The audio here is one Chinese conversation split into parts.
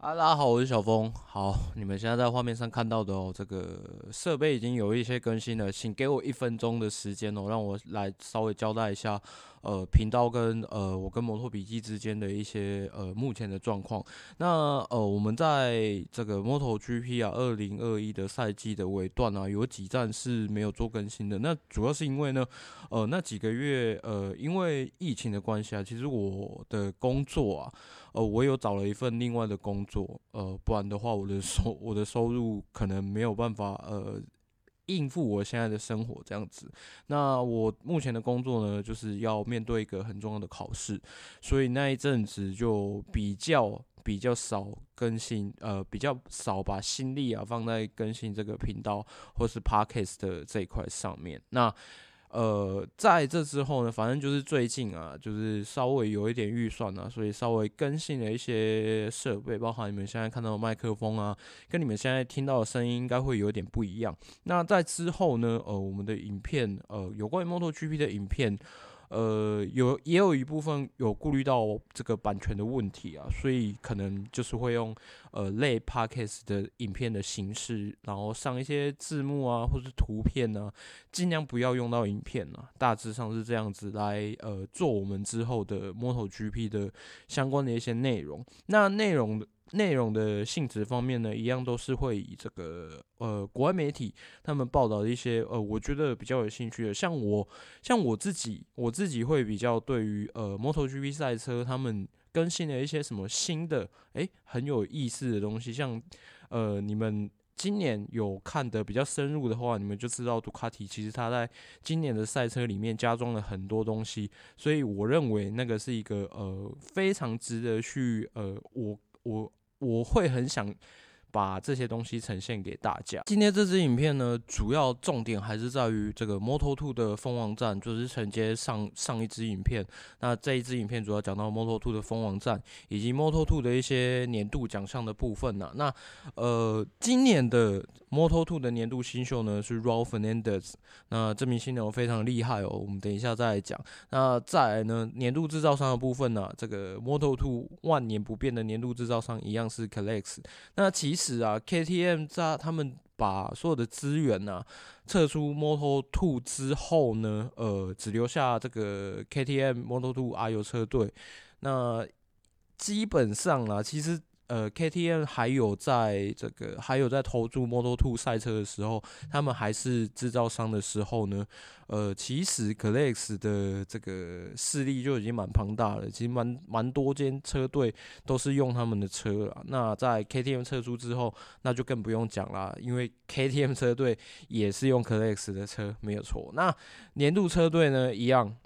啊，大家好，我是小峰。好，你们现在在画面上看到的哦，这个设备已经有一些更新了，请给我一分钟的时间哦，让我来稍微交代一下。呃，频道跟呃，我跟摩托笔记之间的一些呃目前的状况。那呃，我们在这个 MotoGP 啊，二零二一的赛季的尾段啊，有几站是没有做更新的。那主要是因为呢，呃，那几个月呃，因为疫情的关系啊，其实我的工作啊，呃，我有找了一份另外的工作，呃，不然的话，我的收我的收入可能没有办法呃。应付我现在的生活这样子，那我目前的工作呢，就是要面对一个很重要的考试，所以那一阵子就比较比较少更新，呃，比较少把心力啊放在更新这个频道或是 Podcast 的这一块上面。那呃，在这之后呢，反正就是最近啊，就是稍微有一点预算啊，所以稍微更新了一些设备，包含你们现在看到的麦克风啊，跟你们现在听到的声音应该会有点不一样。那在之后呢，呃，我们的影片，呃，有关于 MotoGP 的影片。呃，有也有一部分有顾虑到这个版权的问题啊，所以可能就是会用呃类 Podcast 的影片的形式，然后上一些字幕啊，或是图片啊，尽量不要用到影片啊，大致上是这样子来呃做我们之后的 MotoGP 的相关的一些内容。那内容。内容的性质方面呢，一样都是会以这个呃国外媒体他们报道的一些呃，我觉得比较有兴趣的，像我像我自己，我自己会比较对于呃 MotoGP 赛车他们更新了一些什么新的诶很有意思的东西，像呃你们今年有看的比较深入的话，你们就知道杜卡迪其实他在今年的赛车里面加装了很多东西，所以我认为那个是一个呃非常值得去呃我我。我会很想把这些东西呈现给大家。今天这支影片呢，主要重点还是在于这个 Moto Two 的蜂王战，就是承接上上一支影片。那这一支影片主要讲到 Moto Two 的蜂王战，以及 Moto Two 的一些年度奖项的部分呢。那呃，今年的 Moto Two 的年度新秀呢是 Raul Fernandez，那这名新人非常厉害哦，我们等一下再来讲。那再来呢，年度制造商的部分呢，这个 Moto Two 万年不变的年度制造商一样是 Collect。那其是啊，KTM 在他们把所有的资源呢、撤出 Moto2 之后呢，呃，只留下这个 KTM Moto2 阿 U 车队。那基本上啊，其实。呃，KTM 还有在这个还有在投注 Moto2 赛车的时候，他们还是制造商的时候呢，呃，其实 Kalex 的这个势力就已经蛮庞大了，其实蛮蛮多间车队都是用他们的车了。那在 KTM 撤出之后，那就更不用讲啦，因为 KTM 车队也是用 Kalex 的车，没有错。那年度车队呢，一样。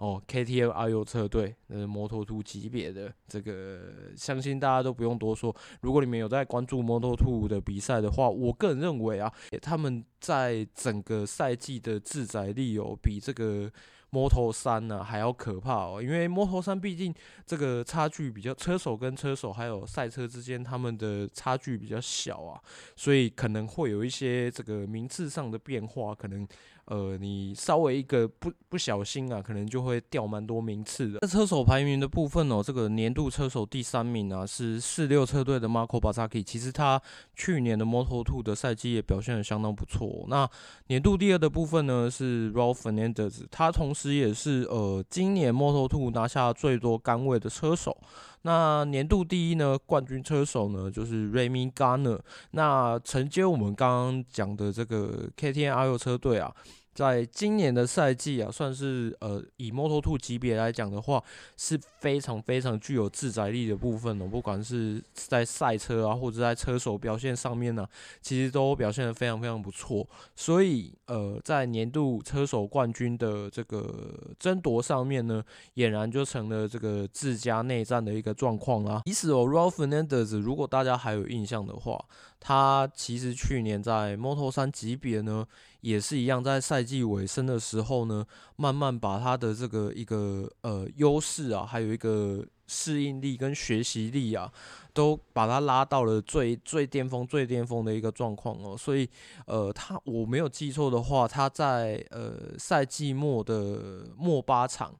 哦，KTM 阿尤车队，那是摩托兔级别的，这个相信大家都不用多说。如果你们有在关注摩托兔的比赛的话，我个人认为啊，他们在整个赛季的自载力有比这个。摩托三呢还要可怕哦，因为摩托三毕竟这个差距比较，车手跟车手还有赛车之间他们的差距比较小啊，所以可能会有一些这个名次上的变化，可能呃你稍微一个不不小心啊，可能就会掉蛮多名次的。那车手排名的部分哦，这个年度车手第三名啊是四六车队的 Marco Bezzecchi，其实他去年的 Moto2 的赛季也表现得相当不错。那年度第二的部分呢是 Raul Fernandez，他同时。也是呃，今年 Moto2 拿下最多杆位的车手。那年度第一呢，冠军车手呢就是 Remy Garner。那承接我们刚刚讲的这个 KTM 阿尤车队啊。在今年的赛季啊，算是呃以 Moto2 级别来讲的话，是非常非常具有自载力的部分哦。不管是在赛车啊，或者在车手表现上面呢、其实都表现得非常非常不错。所以呃，在年度车手冠军的这个争夺上面呢，俨然就成了这个自家内战的一个状况啦。以此哦，Raul Fernandez，如果大家还有印象的话，他其实去年在 Moto3 级别呢，也是一样，在赛季尾声的时候呢，慢慢把他的这个一个呃优势啊，还有一个适应力跟学习力啊，都把他拉到了最最巅峰、最巅峰的一个状况哦。所以呃，他我没有记错的话，他在呃赛季末的末八场。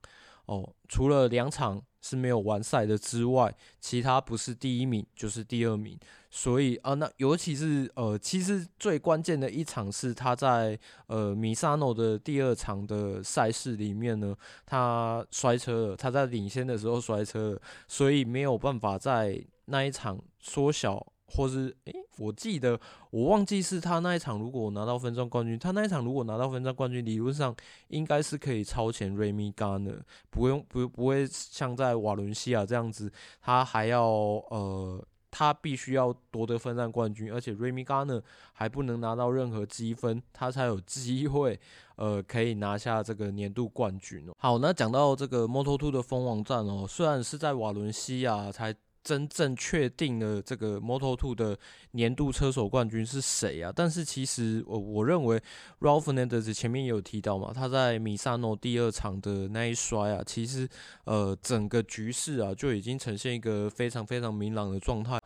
哦，除了两场是没有完赛的之外，其他不是第一名就是第二名。所以啊，那尤其是呃，其实最关键的一场是他在呃米萨诺的第二场的赛事里面呢，他摔车了，他在领先的时候摔车了，所以没有办法在那一场缩小。或是诶，我记得我忘记是他那一场，如果拿到分站冠军，他那一场如果拿到分站冠军，理论上应该是可以超前 Remy Garner，不用不不会像在瓦伦西亚这样子，他还要呃，他必须要夺得分站冠军，而且 Remy Garner 还不能拿到任何积分，他才有机会呃可以拿下这个年度冠军哦。好，那讲到这个 Moto2 的封王战哦，虽然是在瓦伦西亚才。真正确定了这个 Moto2 的年度车手冠军是谁啊？但是其实我我认为 Raul Fernandez 前面也有提到嘛，他在米萨诺第二场的那一摔啊，其实呃整个局势啊就已经呈现一个非常非常明朗的状态。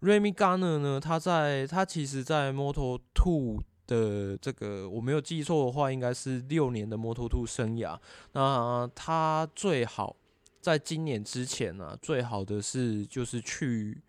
Remy Garner 呢，他在他其实，在 Moto2 的这个我没有记错的话，应该是六年的 Moto2 生涯。那他最好。在今年之前呢、啊，最好的是就是去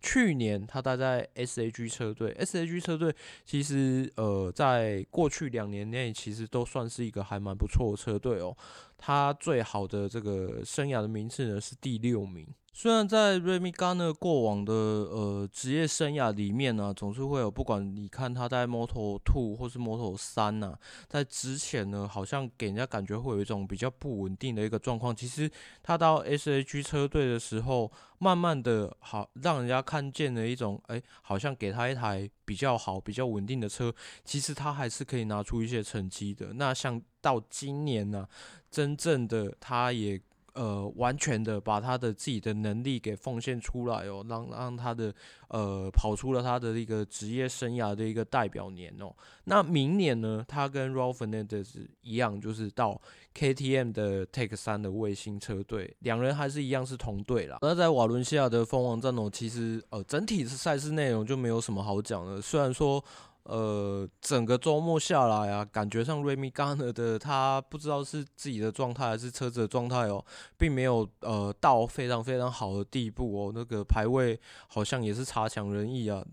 去年他待在 SAG 车队，SAG 车队其实呃在过去两年内其实都算是一个还蛮不错的车队哦。他最好的这个生涯的名次呢是第六名。虽然在 Remy Gardner 过往的呃职业生涯里面呢、总是会有不管你看他在 Moto2 或是 Moto3 呐，在之前呢，好像给人家感觉会有一种比较不稳定的一个状况。其实他到 SAG 车队的时候，慢慢的好让人家看见了一种，哎，好像给他一台比较好、比较稳定的车，其实他还是可以拿出一些成绩的。那像到今年呢、真正的他也。呃，完全的把他的自己的能力给奉献出来哦，让让他的呃跑出了他的一个职业生涯的一个代表年哦。那明年呢，他跟 Raul Fernandez 一样，就是到 KTM 的 Take 三的卫星车队，两人还是一样是同队啦。那在瓦伦西亚的封王战哦，其实呃整体的赛事内容就没有什么好讲的，虽然说。呃，整个周末下来啊，感觉上 Remy Garner 的他不知道是自己的状态还是车子的状态哦，并没有呃到非常非常好的地步哦。那个排位好像也是差强人意啊，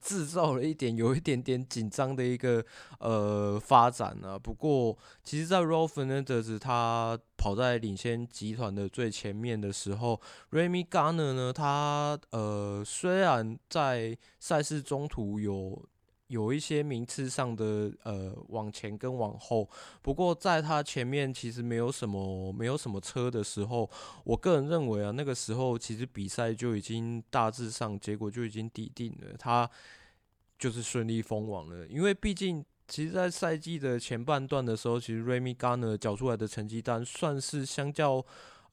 制造了一点有一点点紧张的一个呃发展啊。不过，其实，在 Raul Fernandez 他跑在领先集团的最前面的时候，Remy Garner 呢，他呃虽然在赛事中途有。有一些名次上的呃往前跟往后，不过在他前面其实没有什么没有什么车的时候，我个人认为啊，那个时候其实比赛就已经大致上结果就已经底定了，他就是顺利封王了。因为毕竟其实，在赛季的前半段的时候，其实 Remy Garner 缴出来的成绩单算是相较。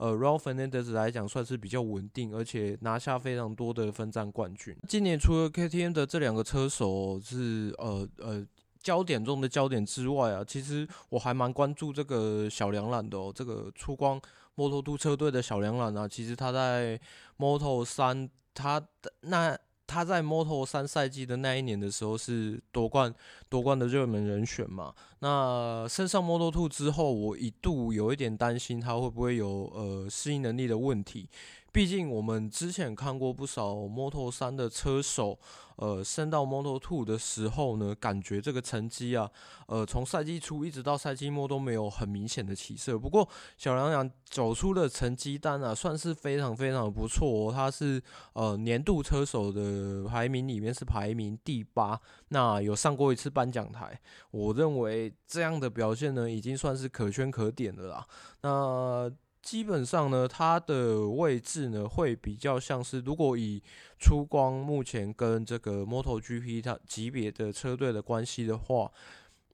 呃 r a l Fernandez 来讲算是比较稳定，而且拿下非常多的分站冠军。今年除了 KTM 的这两个车手是呃呃焦点中的焦点之外啊，其实我还蛮关注这个小梁冉的哦，这个出光 Moto2 车队的小梁冉啊，其实他在 Moto 三他的那。他在 Moto 三赛季的那一年的时候是夺冠夺冠的热门人选嘛？那升上 Moto Two 之后，我一度有一点担心他会不会有呃适应能力的问题。毕竟我们之前看过不少 Moto 三的车手，呃，升到 Moto Two 的时候呢，感觉这个成绩啊，呃，从赛季初一直到赛季末都没有很明显的起色。不过小梁梁走出的成绩单啊，算是非常非常的不错哦。他是呃年度车手的排名里面是排名第八，那有上过一次颁奖台。我认为这样的表现呢，已经算是可圈可点的啦。那。基本上呢，他的位置呢会比较像是，如果以出光目前跟这个 MotoGP 它级别的车队的关系的话，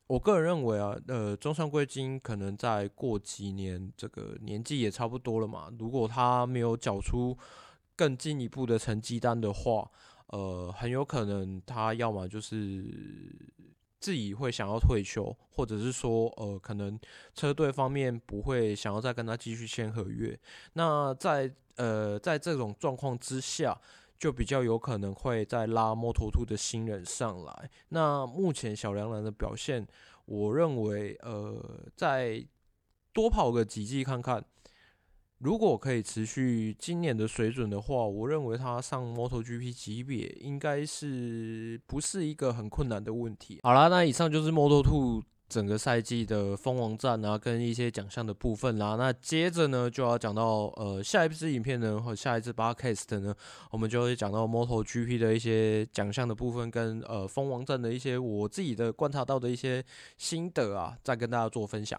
我个人认为啊，呃，中山贵金可能再过几年，这个年纪也差不多了嘛。如果他没有缴出更进一步的成绩单的话，呃，很有可能他要么就是。自己会想要退休，或者是说，呃，可能车队方面不会想要再跟他继续签合约。那在呃，在这种状况之下，就比较有可能会再拉摩托兔的新人上来。那目前小梁蓝的表现，我认为，呃，再多跑个几季看看，如果可以持续今年的水准的话，我认为他上 MotoGP 级别应该是不是一个很困难的问题。好啦，那以上就是 Moto2 整个赛季的封王战啊，跟一些奖项的部分啦。那接着呢，就要讲到呃下一支影片呢，和下一支 Podcast 呢，我们就会讲到 MotoGP 的一些奖项的部分，跟呃封王战的一些我自己的观察到的一些心得啊，再跟大家做分享。